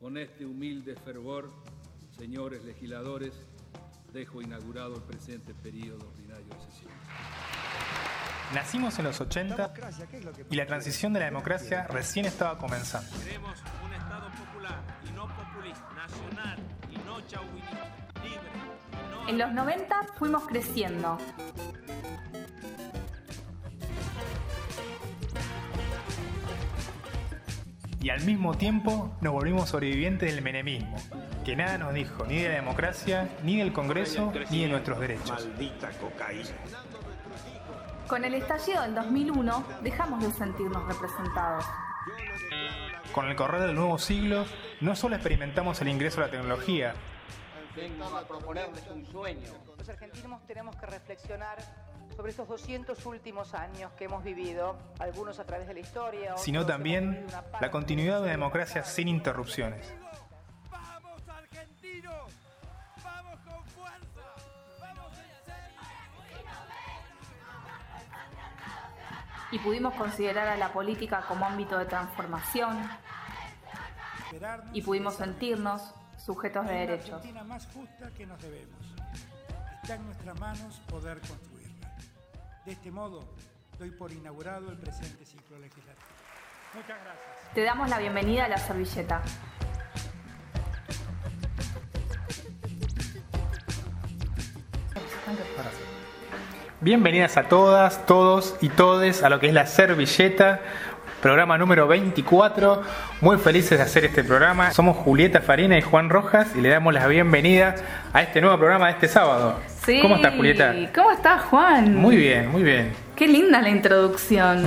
Con este humilde fervor, señores legisladores, dejo inaugurado el presente periodo ordinario de sesión. Nacimos en los 80 y la transición de la democracia recién estaba comenzando. Queremos un Estado popular y no populista, nacional y no chauvinista, libre y no... En los 90 fuimos creciendo. Y al mismo tiempo nos volvimos sobrevivientes del menemismo, que nada nos dijo ni de la democracia, ni del Congreso, ni de nuestros derechos. Maldita cocaína. Con el estallido del 2001 dejamos de sentirnos representados. Con el correr del nuevo siglo, no solo experimentamos el ingreso a la tecnología, a proponerles un sueño. Los argentinos tenemos que reflexionar sobre estos 200 últimos años que hemos vivido, algunos a través de la historia, otros sino también la continuidad de una democracia sin interrupciones. ¡Vamos argentinos! ¡Vamos con fuerza! ¡Vamos en serio! Y pudimos considerar a la política como ámbito de transformación y pudimos sentirnos sujetos de derechos. Argentina más justa que nos debemos. Está en nuestras manos poder construirla. De este modo, doy por inaugurado el presente ciclo legislativo. Muchas gracias. Te damos la bienvenida a la servilleta. Bienvenidas a todas, todos y todes a lo que es la servilleta, programa número 24. Muy felices de hacer este programa. Somos Julieta Farina y Juan Rojas y le damos la bienvenida a este nuevo programa de este sábado. Sí. ¿Cómo estás, Julieta? ¿Cómo estás, Juan? Muy bien, muy bien. Qué linda la introducción.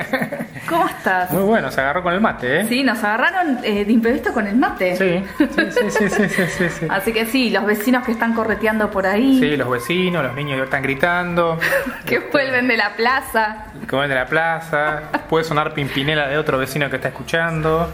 ¿Cómo estás? Muy bueno, se agarró con el mate, ¿eh? Sí, nos agarraron eh, de imprevisto con el mate. Sí, sí, sí, sí, sí, sí, sí, sí. Así que sí, los vecinos que están correteando por ahí, Sí, los vecinos, los niños que están gritando, que vuelven de la plaza. que van de la plaza, puede sonar pimpinela de otro vecino que está escuchando,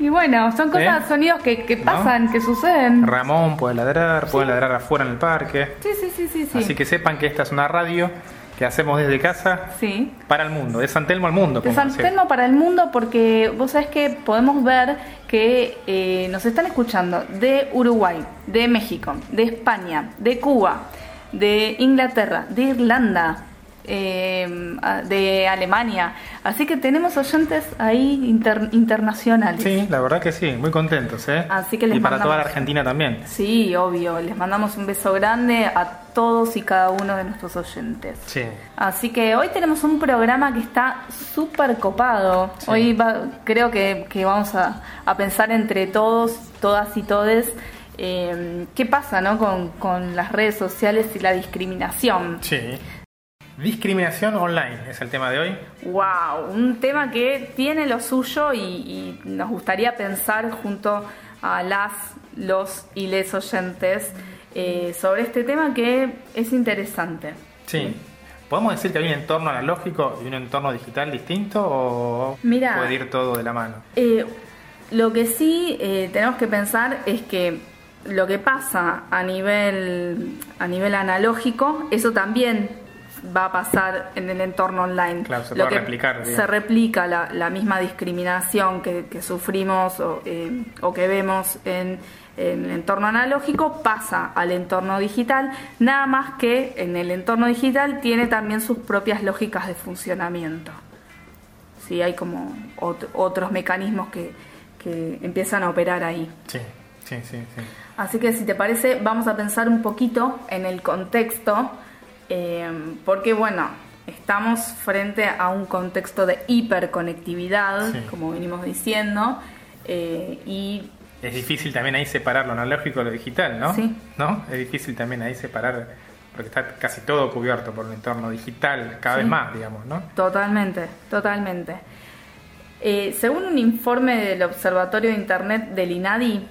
Y bueno, son cosas, ¿Eh? sonidos que, que ¿No? pasan, que suceden. Ramón puede ladrar, puede ladrar afuera en el parque. Sí, sí, sí, sí, sí. Así que sepan que esta es una radio que hacemos desde casa Sí. para el mundo, de San Telmo al mundo. De San. Telmo para el mundo porque vos sabés que podemos ver que eh, nos están escuchando de Uruguay, de México, de España, de Cuba, de Inglaterra, de Irlanda, eh, de Alemania. Así que tenemos oyentes ahí inter- internacionales. Sí, la verdad que sí, muy contentos, ¿eh? Así que les y para toda la Argentina también. Sí, obvio. Les mandamos un beso grande a todos y cada uno de nuestros oyentes. Sí. Así que hoy tenemos un programa que está súper copado. Sí. Hoy va- creo que, que vamos a, a pensar entre todos, todas y todes, eh, qué pasa ¿no? con, con las redes sociales y la discriminación. Sí. Discriminación online es el tema de hoy. ¡Wow! Un tema que tiene lo suyo y, y nos gustaría pensar junto a las, los y les oyentes eh, sobre este tema que es interesante. Sí. ¿Podemos decir que hay un entorno analógico y un entorno digital distinto o puede ir todo de la mano? Eh, lo que sí eh, tenemos que pensar es que lo que pasa a nivel, a nivel analógico, eso también va a pasar en el entorno online. Claro, se Lo puede que replicar, digamos. Se replica la, la misma discriminación que, que sufrimos o, eh, o que vemos en, en el entorno analógico, pasa al entorno digital, nada más que en el entorno digital tiene también sus propias lógicas de funcionamiento. Sí, hay como ot- otros mecanismos que, que empiezan a operar ahí. Sí, sí, sí, sí. Así que si te parece, vamos a pensar un poquito en el contexto, eh, porque bueno, estamos frente a un contexto de hiperconectividad, Sí. como venimos diciendo, eh, y Es difícil también ahí separar lo analógico de lo digital, ¿no? Sí. ¿No? Es difícil también ahí separar, porque está casi todo cubierto por el entorno digital, cada Sí. vez más, digamos, ¿no? Totalmente, totalmente. Eh, según un informe del Observatorio de Internet del INADI,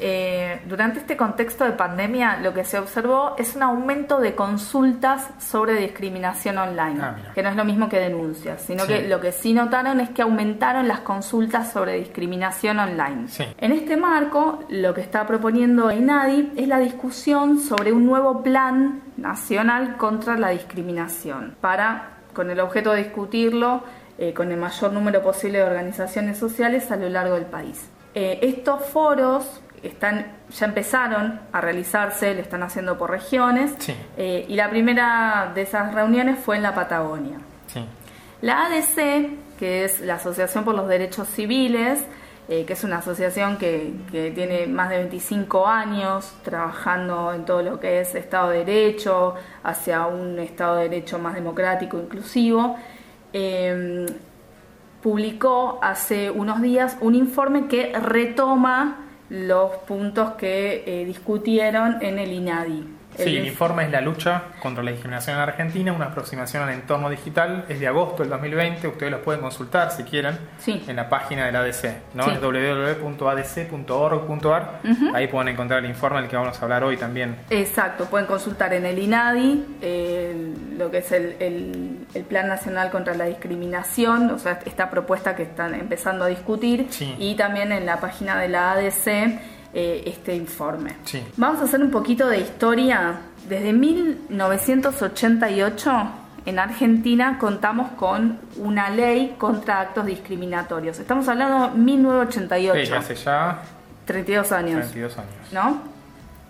eh, durante este contexto de pandemia lo que se observó es un aumento de consultas sobre discriminación online, Ah, que no es lo mismo que denuncias, sino Sí. que lo que sí notaron es que aumentaron las consultas sobre discriminación online. Sí. En este marco, lo que está proponiendo INADI es la discusión sobre un nuevo plan nacional contra la discriminación, para, con el objeto de discutirlo eh, con el mayor número posible de organizaciones sociales a lo largo del país. Eh, estos foros están, ya empezaron a realizarse, lo están haciendo por regiones, Sí. eh, y la primera de esas reuniones fue en la Patagonia. Sí. La ADC, que es la Asociación por los Derechos Civiles, eh, que es una asociación que, que tiene más de 25 años trabajando en todo lo que es Estado de Derecho, hacia un Estado de Derecho más democrático, inclusivo, eh, publicó hace unos días un informe que retoma los puntos que eh, discutieron en el INADI. Sí, el informe es la lucha contra la discriminación en Argentina, una aproximación al entorno digital. Es de agosto del 2020, ustedes los pueden consultar si quieren Sí. en la página del ADC, ¿no? Sí. Es www.adc.org.ar. Ahí pueden encontrar el informe del que vamos a hablar hoy también. Exacto, pueden consultar en el INADI eh, lo que es el, el- el Plan Nacional contra la Discriminación, o sea, esta propuesta que están empezando a discutir, Sí. y también en la página de la ADC eh, este informe. Sí. Vamos a hacer un poquito de historia. Desde 1988 en Argentina contamos con una ley contra actos discriminatorios. Estamos hablando de 1988, Sí, hace ya 32 años. 32 años. ¿no?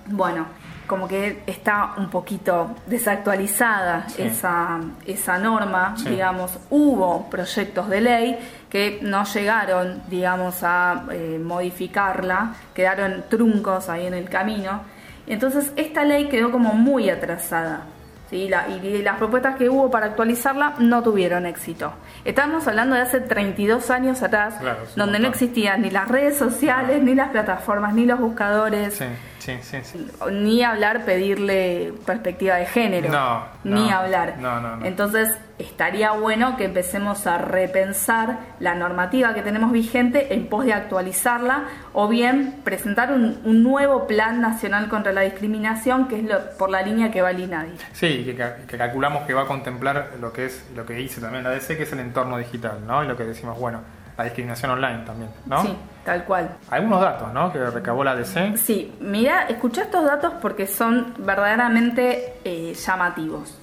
Bueno, como que está un poquito desactualizada Sí. esa, esa norma, Sí. digamos, hubo proyectos de ley que no llegaron, digamos, a eh, modificarla, quedaron truncos ahí en el camino. Entonces, esta ley quedó como muy atrasada. ¿sí? La- y las propuestas que hubo para actualizarla no tuvieron éxito. Estamos hablando de hace 32 años atrás, Claro, donde no existían ni las redes sociales, ni las plataformas, ni los buscadores, Sí, sí, ni hablar pedirle perspectiva de género. No, ni no, hablar. no, no, no. Entonces, estaría bueno que empecemos a repensar la normativa que tenemos vigente en pos de actualizarla o bien presentar un, un nuevo plan nacional contra la discriminación, que es lo, por la línea que va el INADI. Sí, que, ca- que calculamos que va a contemplar lo que es lo que dice también la ADC, que es el entorno digital, ¿no? Y lo que decimos, bueno, la discriminación online también, ¿no? Sí, tal cual. Algunos datos, ¿no? Que recabó la ADC. Sí, mira, escucha estos datos porque son verdaderamente eh, llamativos.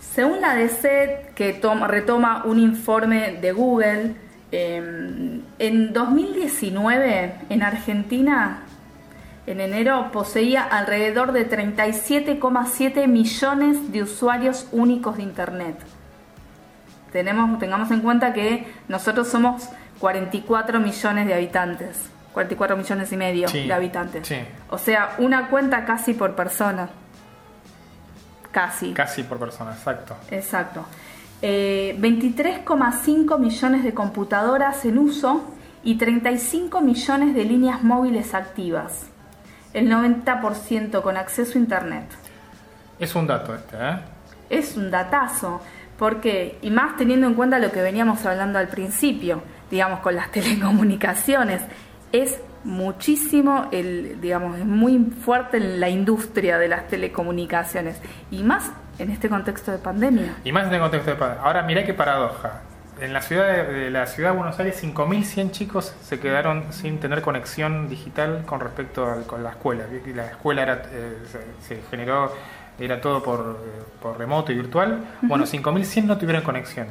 Según la DC, que toma- retoma un informe de Google, eh, en 2019 en Argentina, en enero, poseía alrededor de 37,7 millones de usuarios únicos de Internet. Tenemos, tengamos en cuenta que nosotros somos 44 millones de habitantes, 44 millones y medio Sí, de habitantes. sí. O sea, una cuenta casi por persona. Casi. Casi por persona, exacto. Exacto. Eh, 23,5 millones de computadoras en uso y 35 millones de líneas móviles activas. El 90% con acceso a Internet. Es un dato este, ¿eh? Es un datazo. ¿Por qué? Y más teniendo en cuenta lo que veníamos hablando al principio, digamos, con las telecomunicaciones. Es muchísimo, el, digamos, es muy fuerte la industria de las telecomunicaciones. Y más en este contexto de pandemia. Y más en el contexto de pandemia. Ahora mirá qué paradoja. En la ciudad de, la ciudad de Buenos Aires, 5.100 chicos se quedaron sin tener conexión digital con respecto al- con la escuela. La escuela era, eh, se generó, era todo por, por remoto y virtual. Bueno, 5.100 no tuvieron conexión.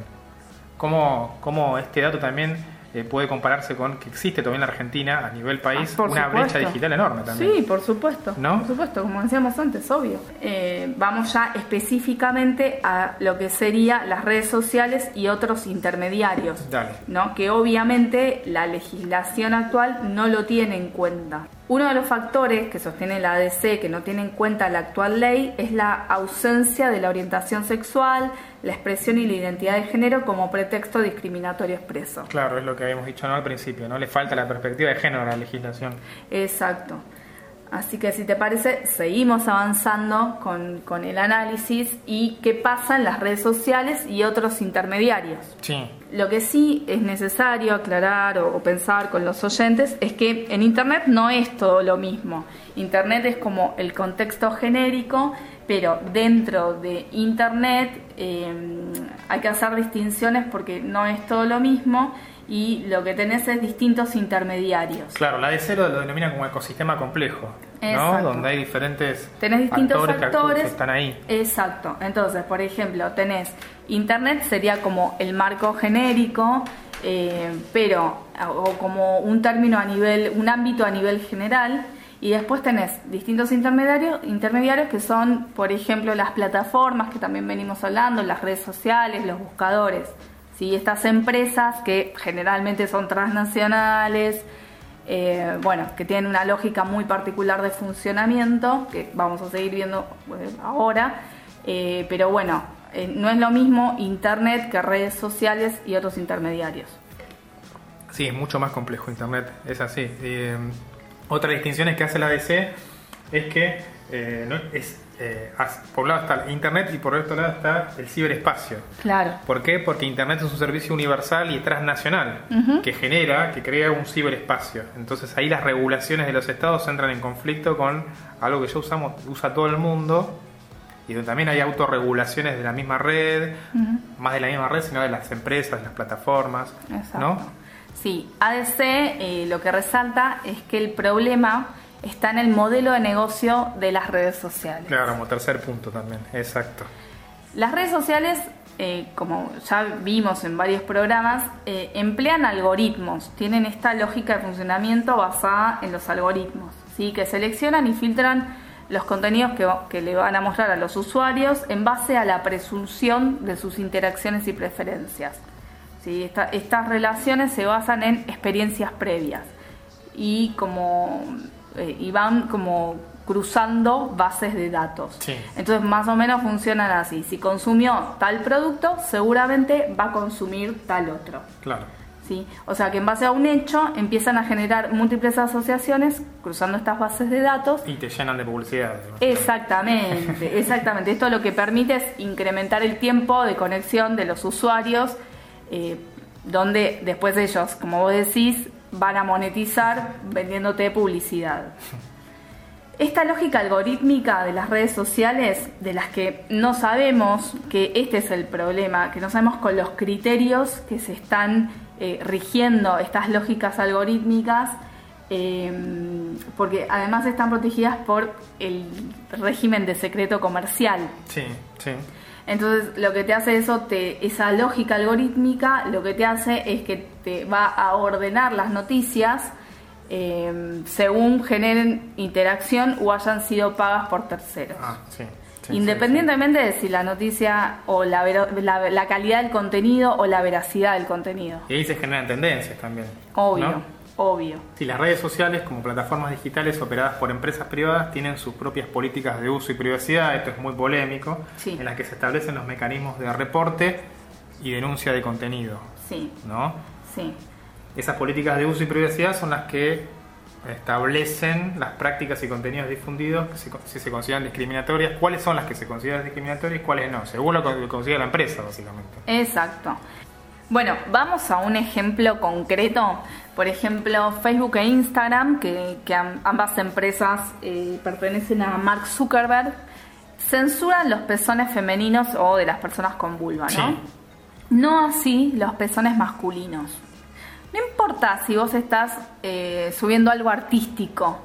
¿Cómo, cómo este dato también eh, puede compararse con que existe todavía en la Argentina, a nivel país, Ah, una brecha supuesto. digital enorme también? Sí, por supuesto. ¿No? Por supuesto, como decíamos antes, obvio. Eh, vamos ya específicamente a lo que sería las redes sociales y otros intermediarios. Dale. ¿no? que obviamente la legislación actual no lo tiene en cuenta. Uno de los factores que sostiene la ADC que no tiene en cuenta la actual ley es la ausencia de la orientación sexual, la expresión y la identidad de género como pretexto discriminatorio expreso. Claro, es lo que habíamos dicho ¿no? al principio, ¿no? Le falta la perspectiva de género a la legislación. Exacto. Así que si te parece, seguimos avanzando con, con el análisis y qué pasa en las redes sociales y otros intermediarios. Sí. Lo que sí es necesario aclarar o, o pensar con los oyentes es que en Internet no es todo lo mismo. Internet es como el contexto genérico, pero dentro de Internet eh, hay que hacer distinciones porque no es todo lo mismo y lo que tenés es distintos intermediarios. Claro, la ADC lo, lo denomina como ecosistema complejo, ¿no? Donde hay diferentes Tenés distintos actores. que están ahí. Exacto. Entonces, por ejemplo, tenés Internet sería como el marco genérico, eh, pero o como un término a nivel, un ámbito a nivel general, y después tenés distintos intermediarios, intermediarios que son, por ejemplo, las plataformas que también venimos hablando, las redes sociales, los buscadores. ¿Sí? Estas empresas que generalmente son transnacionales, eh, bueno, que tienen una lógica muy particular de funcionamiento, que vamos a seguir viendo eh, ahora, eh, pero bueno, no es lo mismo Internet que redes sociales y otros intermediarios. Sí, es mucho más complejo Internet, es así. Otra distinción que hace la DC es que eh, es, eh, por un lado está el Internet y por otro lado está el ciberespacio. Claro. ¿Por qué? Porque Internet es un servicio universal y transnacional que genera, que crea un ciberespacio. Entonces ahí las regulaciones de los estados entran en conflicto con algo que ya usamos, usa todo el mundo y donde también hay autorregulaciones de la misma red, más de la misma red, sino de las empresas, de las plataformas. Exacto. ¿no? Sí, ADC eh, lo que resalta es que el problema está en el modelo de negocio de las redes sociales. Claro, como tercer punto también, exacto. Las redes sociales, eh, como ya vimos en varios programas, eh, emplean algoritmos, tienen esta lógica de funcionamiento basada en los algoritmos, ¿sí? que seleccionan y filtran los contenidos que, que le van a mostrar a los usuarios en base a la presunción de sus interacciones y preferencias estas relaciones se basan en experiencias previas y como eh, van como cruzando bases de datos. Entonces más o menos funcionan así. Si consumió tal producto, seguramente va a consumir tal otro. Claro. ¿Sí? O sea que en base a un hecho empiezan a generar múltiples asociaciones cruzando estas bases de datos. Y te llenan de publicidad. Exactamente, exactamente. Esto lo que permite es incrementar el tiempo de conexión de los usuarios eh, donde después ellos, como vos decís, van a monetizar vendiéndote publicidad. Esta lógica algorítmica de las redes sociales, de las que no sabemos que este es el problema, que no sabemos con los criterios que se están eh, rigiendo estas lógicas algorítmicas, eh, porque además están protegidas por el régimen de secreto comercial. Sí, sí. Entonces, lo que te hace eso, te, esa lógica algorítmica, lo que te hace es que te va a ordenar las noticias eh, según generen interacción o hayan sido pagas por terceros. Ah, Independientemente de si la noticia o la, la, calidad del contenido o la veracidad del contenido. Y ahí se generan tendencias también. Obvio. Obvio. Si las redes sociales, como plataformas digitales operadas por empresas privadas, tienen sus propias políticas de uso y privacidad, esto es muy polémico, en las que se establecen los mecanismos de reporte y denuncia de contenido. Sí. ¿No? Sí. Esas políticas de uso y privacidad son las que establecen las prácticas y contenidos difundidos que si se consideran discriminatorias, cuáles son las que se consideran discriminatorias y cuáles no, según lo que considera la empresa, básicamente. Exacto. Bueno, vamos a un ejemplo concreto. Por ejemplo, Facebook e Instagram, que, ambas empresas eh, pertenecen a Mark Zuckerberg, censuran los pezones femeninos o de las personas con vulva, ¿no? No así los pezones masculinos. No importa si vos estás eh, subiendo algo artístico.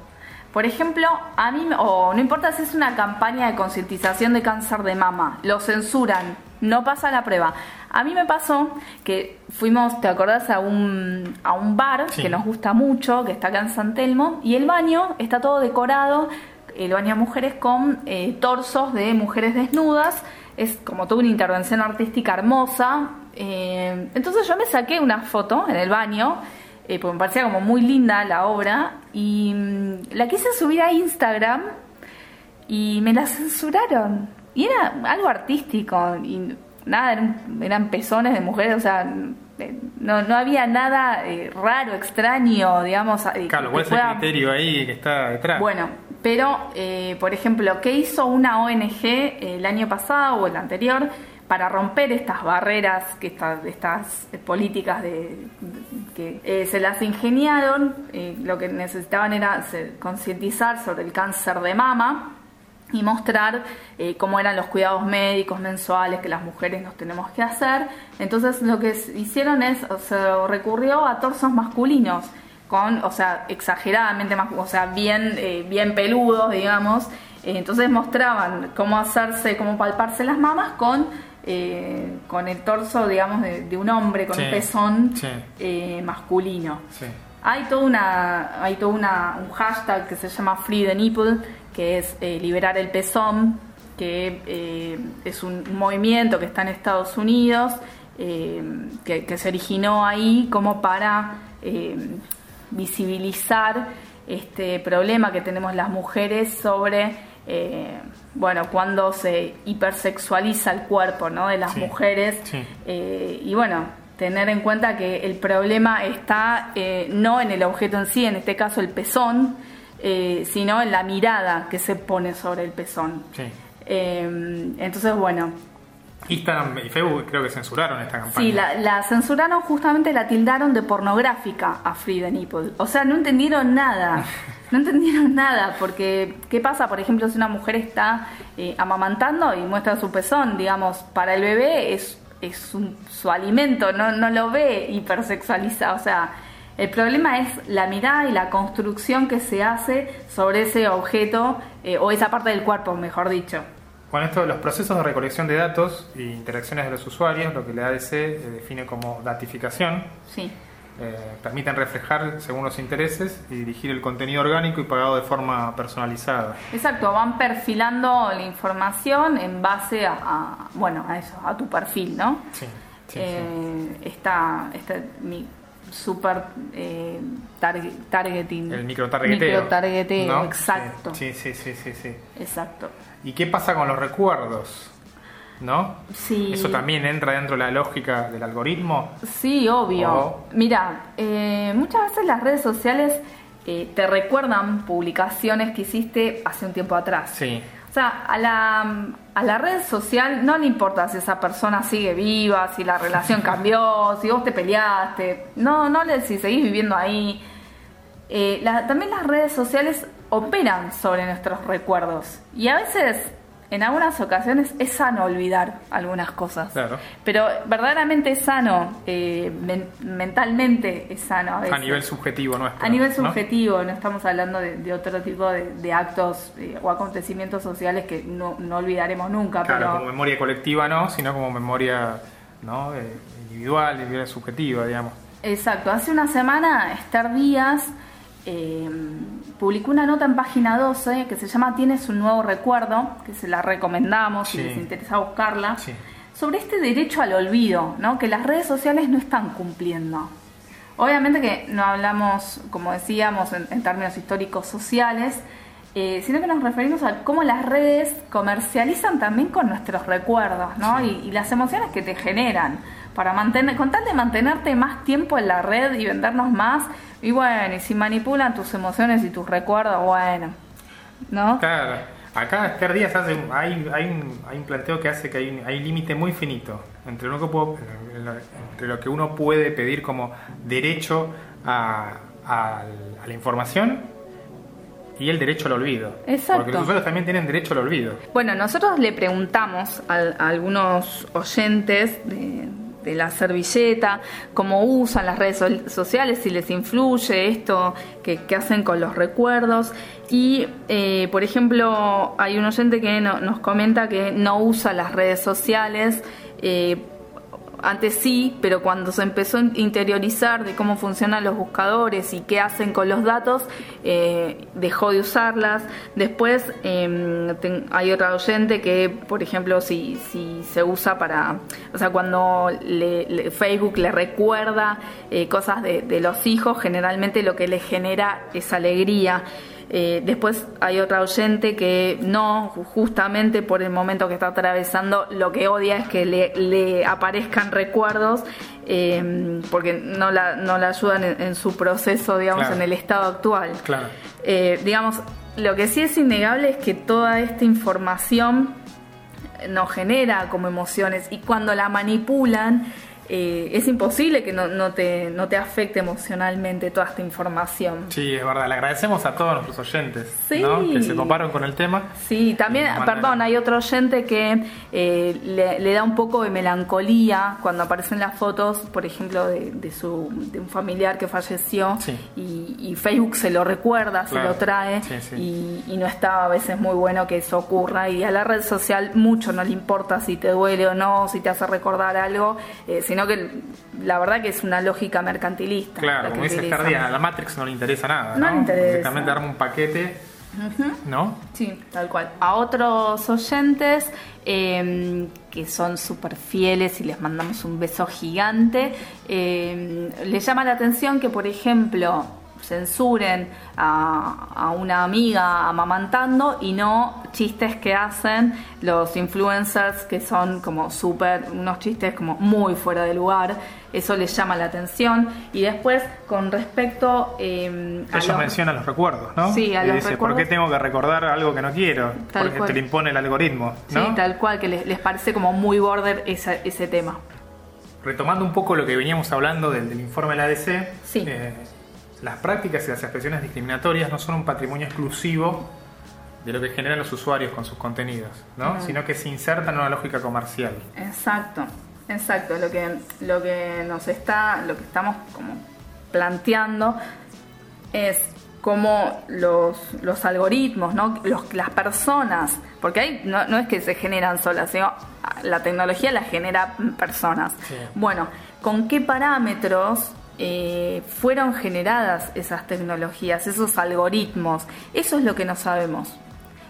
Por ejemplo, a mí, o no importa si es una campaña de concientización de cáncer de mama, lo censuran, no pasa la prueba. A mí me pasó que fuimos, ¿te acordás? A un, a un bar que nos gusta mucho, que está acá en San Telmo, y el baño está todo decorado, el baño de mujeres con eh, torsos de mujeres desnudas, es como toda una intervención artística hermosa. Eh, entonces yo me saqué una foto en el baño, eh, porque me parecía como muy linda la obra, y mm, la quise subir a Instagram y me la censuraron. Y era algo artístico, y nada, eran, pezones de mujeres, o sea, eh, no, no había nada eh, raro, extraño, digamos. Eh, claro, ¿cuál es el criterio ahí que está detrás? Bueno, pero, por ejemplo, ¿qué hizo una ONG el año pasado o el anterior para romper estas barreras, que estas, estas políticas de, que se las ingeniaron? lo que necesitaban era concientizar sobre el cáncer de mama y mostrar eh, cómo eran los cuidados médicos mensuales que las mujeres nos tenemos que hacer. Entonces lo que hicieron es, se recurrió a torsos masculinos, con, o sea, exageradamente más, o sea, bien, eh, bien peludos, digamos. Eh, entonces mostraban cómo hacerse, cómo palparse las mamas con eh, con el torso, digamos, de, un hombre, con Sí, un pezón sí. masculino. Sí. Hay todo una, hay todo una, un hashtag que se llama Free the Nipple, que es eh, liberar el pezón, que eh, es un movimiento que está en Estados Unidos, eh, que, que se originó ahí como para visibilizar este problema que tenemos las mujeres sobre, bueno, cuando se hipersexualiza el cuerpo ¿no? de las Sí, mujeres. sí. Y bueno, tener en cuenta que el problema está no en el objeto en sí, en este caso el pezón, eh, sino en la mirada que se pone sobre el pezón. Sí. Eh, entonces, bueno, Instagram y Facebook creo que censuraron esta campaña. sí, la, la censuraron, justamente la tildaron de pornográfica a the Nipple. O sea, no entendieron nada. No entendieron nada, porque ¿qué pasa, por ejemplo, si una mujer está eh, amamantando y muestra su pezón? Digamos, para el bebé es, es un- su alimento, no, no lo ve hipersexualizado. O sea, el problema es la mirada y la construcción que se hace sobre ese objeto eh, o esa parte del cuerpo, mejor dicho. Bueno, esto de los procesos de recolección de datos e interacciones de los usuarios, lo que la ADC eh, define como datificación, Sí. eh, permiten reflejar según los intereses y dirigir el contenido orgánico y pagado de forma personalizada. Exacto, van perfilando la información en base a, a, bueno, a eso, a tu perfil, ¿no? Sí, sí, Eh, Está, está mi super eh, target- targeting. El microtargeteo. Microtargeteo, ¿no? exacto. Sí, sí, sí, sí, sí. Exacto. ¿Y qué pasa con los recuerdos? ¿No? Sí. ¿Eso también entra dentro de la lógica del algoritmo? Sí, obvio. O- Mira, eh, muchas veces las redes sociales eh, te recuerdan publicaciones que hiciste hace un tiempo atrás. Sí. O sea, a la, a la red social no le importa si esa persona sigue viva, si la relación cambió, si vos te peleaste. No, no le si seguís viviendo ahí. Eh, la- también las redes sociales operan sobre nuestros recuerdos. Y a veces, en algunas ocasiones, es sano olvidar algunas cosas. Claro. Pero verdaderamente es sano, eh, men- mentalmente es sano a veces. A nivel subjetivo nuestro. A nivel ¿no? subjetivo, no, estamos hablando de, de otro tipo de, de actos eh, o acontecimientos sociales que no, no olvidaremos nunca. Claro, pero como memoria colectiva no, sino como memoria ¿no? Eh, individual, individual subjetiva, digamos. Exacto, hace una semana Esther Díaz eh, publicó una nota en página 12 que se llama Tienes un nuevo recuerdo, que se la recomendamos si les interesa buscarla, Sí. sobre este derecho al olvido, ¿no? que las redes sociales no están cumpliendo. Obviamente que no hablamos, como decíamos, en, en términos históricos sociales, eh, sino que nos referimos a cómo las redes comercializan también con nuestros recuerdos, ¿no? Y, y las emociones que te generan. Para mantener, con tal de mantenerte más tiempo en la red y vendernos más, y bueno, y si manipulan tus emociones y tus recuerdos, bueno, ¿no? Claro. Acá Esther Díaz hace, hay, hay, un, hay un planteo que hace que hay un, hay un límite muy finito entre lo, que puedo- entre lo que uno puede pedir como derecho a, a- a la información y el derecho al olvido. Exacto. Porque los usuarios también tienen derecho al olvido. Bueno, nosotros le preguntamos a, a algunos oyentes de, de la servilleta cómo usan las redes so- sociales, si les influye esto que, que hacen con los recuerdos. Y, eh, por ejemplo, hay un oyente que no- nos comenta que no usa las redes sociales. eh, antes sí, pero cuando se empezó a interiorizar de cómo funcionan los buscadores y qué hacen con los datos, eh, dejó de usarlas. Después ten- hay otra oyente que, por ejemplo, si, si se usa para, o sea, cuando le- Facebook le recuerda eh, cosas de los hijos, generalmente lo que le genera es alegría. Eh, después hay otra oyente que no, justamente por el momento que está atravesando, lo que odia es que le, le aparezcan recuerdos eh, porque no la, no la ayudan en, en su proceso, digamos, Claro. en el estado actual. Claro. Eh, digamos, lo que sí es innegable es que toda esta información nos genera como emociones y cuando la manipulan eh, es imposible que no, no, te, no te afecte emocionalmente toda esta información. Sí, es verdad. Le agradecemos a todos nuestros oyentes Sí. ¿no? que se coparon con el tema. Sí, también, perdón, hay otro oyente que eh, le, le da un poco de melancolía cuando aparecen las fotos, por ejemplo, de, de su, de un familiar que falleció Sí. y, y Facebook se lo recuerda, se lo trae Sí, sí. Y, y no está a veces muy bueno que eso ocurra y a la red social mucho no le importa si te duele o no, si te hace recordar algo, eh, sino que la verdad que es una lógica mercantilista. la Claro, como dice a la Matrix no le interesa nada. No No, le interesa. Directamente darme un paquete, ¿no? Sí, tal cual. A otros oyentes eh, que son súper fieles y les mandamos un beso gigante, eh, les llama la atención que, por ejemplo, censuren a, a una amiga amamantando y no chistes que hacen los influencers que son como súper, unos chistes como muy fuera de lugar. Eso les llama la atención. Y después, con respecto eh, a Ellos los- mencionan los recuerdos, ¿no? Sí, a y los dice, recuerdos. ¿por qué tengo que recordar algo que no quiero? Tal Porque cual. te lo impone el algoritmo, ¿no? Sí, tal cual, que les, les parece como muy border esa- ese tema. Retomando un poco lo que veníamos hablando del, del informe de la ADC, Sí. eh, las prácticas y las expresiones discriminatorias no son un patrimonio exclusivo de lo que generan los usuarios con sus contenidos, ¿no? sino que se insertan en una lógica comercial. Exacto, exacto. Lo que, lo que nos está, lo que estamos como planteando es cómo los, los algoritmos, ¿no? Los- las personas, porque hay, no, no es que se generan solas, sino la tecnología la genera personas. Sí. Bueno, ¿con qué parámetros eh, fueron generadas esas tecnologías, esos algoritmos? Eso es lo que no sabemos.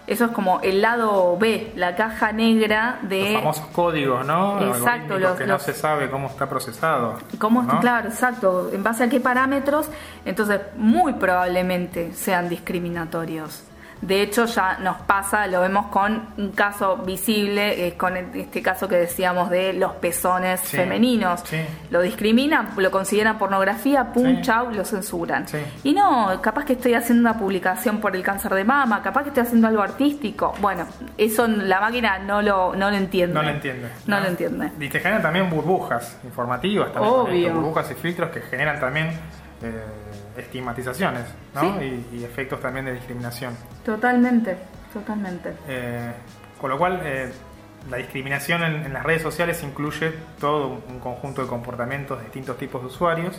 Eso es como el lado B, la caja negra de Los famosos códigos, ¿no? Exacto, los- que los- no se sabe cómo está procesado. ¿Cómo? ¿no? Claro, exacto. En base a qué parámetros, entonces muy probablemente sean discriminatorios. De hecho, ya nos pasa, lo vemos con un caso visible, eh, con el- este caso que decíamos de los pezones Sí, femeninos. sí. Lo discriminan, lo consideran pornografía, pum, Sí. chau, lo censuran. Y no, capaz que estoy haciendo una publicación por el cáncer de mama, capaz que estoy haciendo algo artístico. Bueno, eso la máquina no lo, no lo entiende. No lo entiende. No lo entiende. Y te generan también burbujas informativas, también Obvio. esto, burbujas y filtros que generan también eh, estigmatizaciones ¿no? Sí. y, y efectos también de discriminación. Totalmente, totalmente. Eh, con lo cual, eh, la discriminación en, en las redes sociales incluye todo un conjunto de comportamientos de distintos tipos de usuarios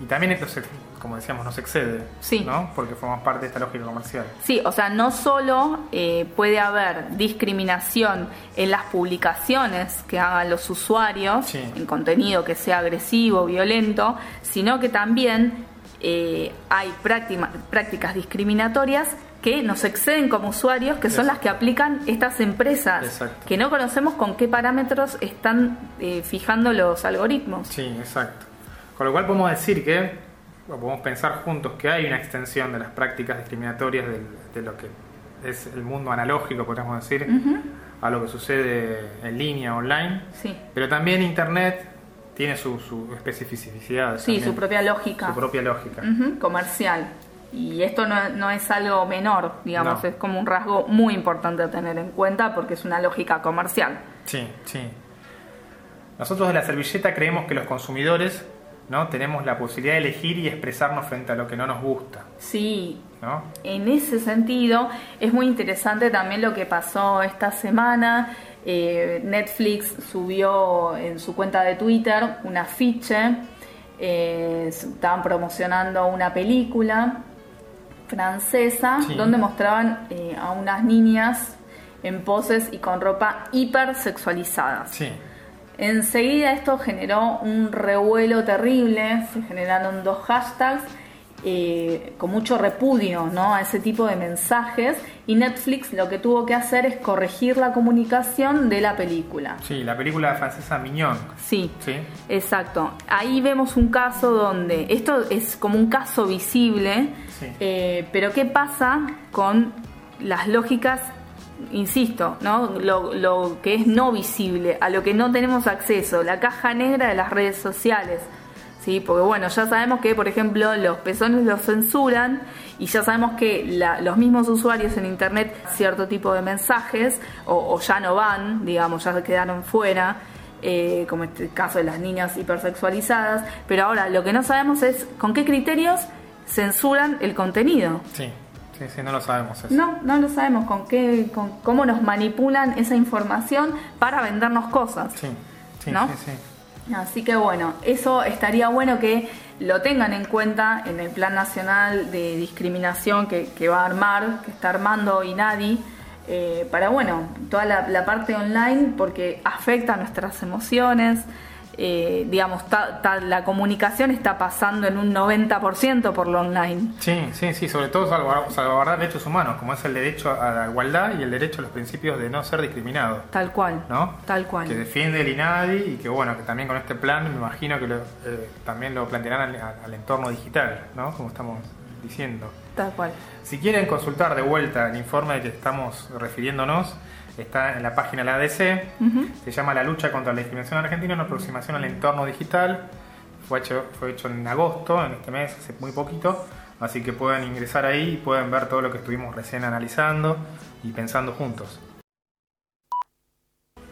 y también esto, se- como decíamos, nos excede, Sí. ¿no? porque formamos parte de esta lógica comercial. Sí, o sea, no solo eh, puede haber discriminación en las publicaciones que hagan los usuarios, Sí. en contenido que sea agresivo, violento, sino que también eh, hay práctima- prácticas discriminatorias que nos exceden como usuarios, que son Exacto. las que aplican estas empresas, Exacto. que no conocemos con qué parámetros están eh, fijando los algoritmos. Sí, exacto. Con lo cual podemos decir que, o podemos pensar juntos que hay una extensión de las prácticas discriminatorias del- de, lo que es el mundo analógico, podríamos decir, a lo que sucede en línea, online. Sí. Pero también Internet tiene su, su especificidad. Sí, también, su propia lógica. Su propia lógica. Comercial. Y esto no, no es algo menor, digamos, No. es como un rasgo muy importante a tener en cuenta porque es una lógica comercial. Sí, sí. Nosotros de la servilleta creemos que los consumidores ¿no? tenemos la posibilidad de elegir y expresarnos frente a lo que no nos gusta. Sí, ¿no? en ese sentido es muy interesante también lo que pasó esta semana. Eh, Netflix subió en su cuenta de Twitter un afiche, eh, estaban promocionando una película francesa Sí. donde mostraban eh, a unas niñas en poses y con ropa hipersexualizadas. Sí. Enseguida esto generó un revuelo terrible, se generaron dos hashtags eh, con mucho repudio ¿no? a ese tipo de mensajes y Netflix lo que tuvo que hacer es corregir la comunicación de la película. Sí, la película francesa Mignon. Sí, Sí. exacto. Ahí vemos un caso donde esto es como un caso visible, Sí. eh, pero ¿qué pasa con las lógicas? Insisto, ¿no? Lo, lo que es no visible, a lo que no tenemos acceso, la caja negra de las redes sociales. ¿Sí? Porque bueno, ya sabemos que, por ejemplo, los pezones los censuran y ya sabemos que la- los mismos usuarios en Internet cierto tipo de mensajes o, o ya no van, digamos, ya se quedaron fuera. eh, como este caso de las niñas hipersexualizadas, pero ahora lo que no sabemos es con qué criterios censuran el contenido. Sí, sí, sí, no lo sabemos eso. No, no lo sabemos con qué, con cómo nos manipulan esa información para vendernos cosas. Sí, sí, ¿No? sí, sí. Así que bueno, eso estaría bueno que lo tengan en cuenta en el Plan Nacional de Discriminación que, va a armar, que está armando INADI, eh, para bueno, toda la, parte online porque afecta nuestras emociones, eh, digamos, ta- ta- la comunicación está pasando en un 90% por lo online. Sí, sí, sí, sobre todo salvaguardar, salvaguardar derechos humanos, como es el derecho a la igualdad y el derecho a los principios de no ser discriminado, Tal cual. ¿no? Tal cual. Que defiende el INADI y que, bueno, que también con este plan me imagino que lo, eh, también lo plantearán al, al- al entorno digital, ¿no? Como estamos diciendo. Tal cual. Si quieren consultar de vuelta el informe de que estamos refiriéndonos, está en la página de la ADC, se llama La lucha contra la discriminación en Argentina, una aproximación al entorno digital. Fue hecho, fue hecho en agosto, en este mes, hace muy poquito, así que pueden ingresar ahí y pueden ver todo lo que estuvimos recién analizando y pensando juntos.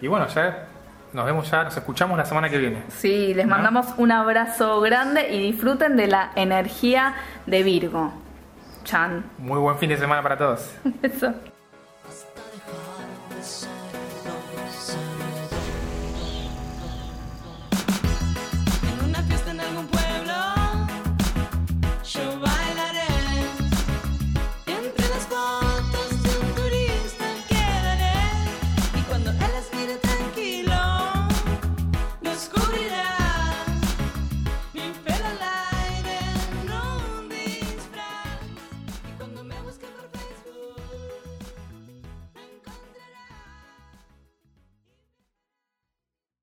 Y bueno, ya nos vemos ya, nos escuchamos la semana que viene. Sí, les ¿No? mandamos un abrazo grande y disfruten de la energía de Virgo. Chan. Muy buen fin de semana para todos. Eso.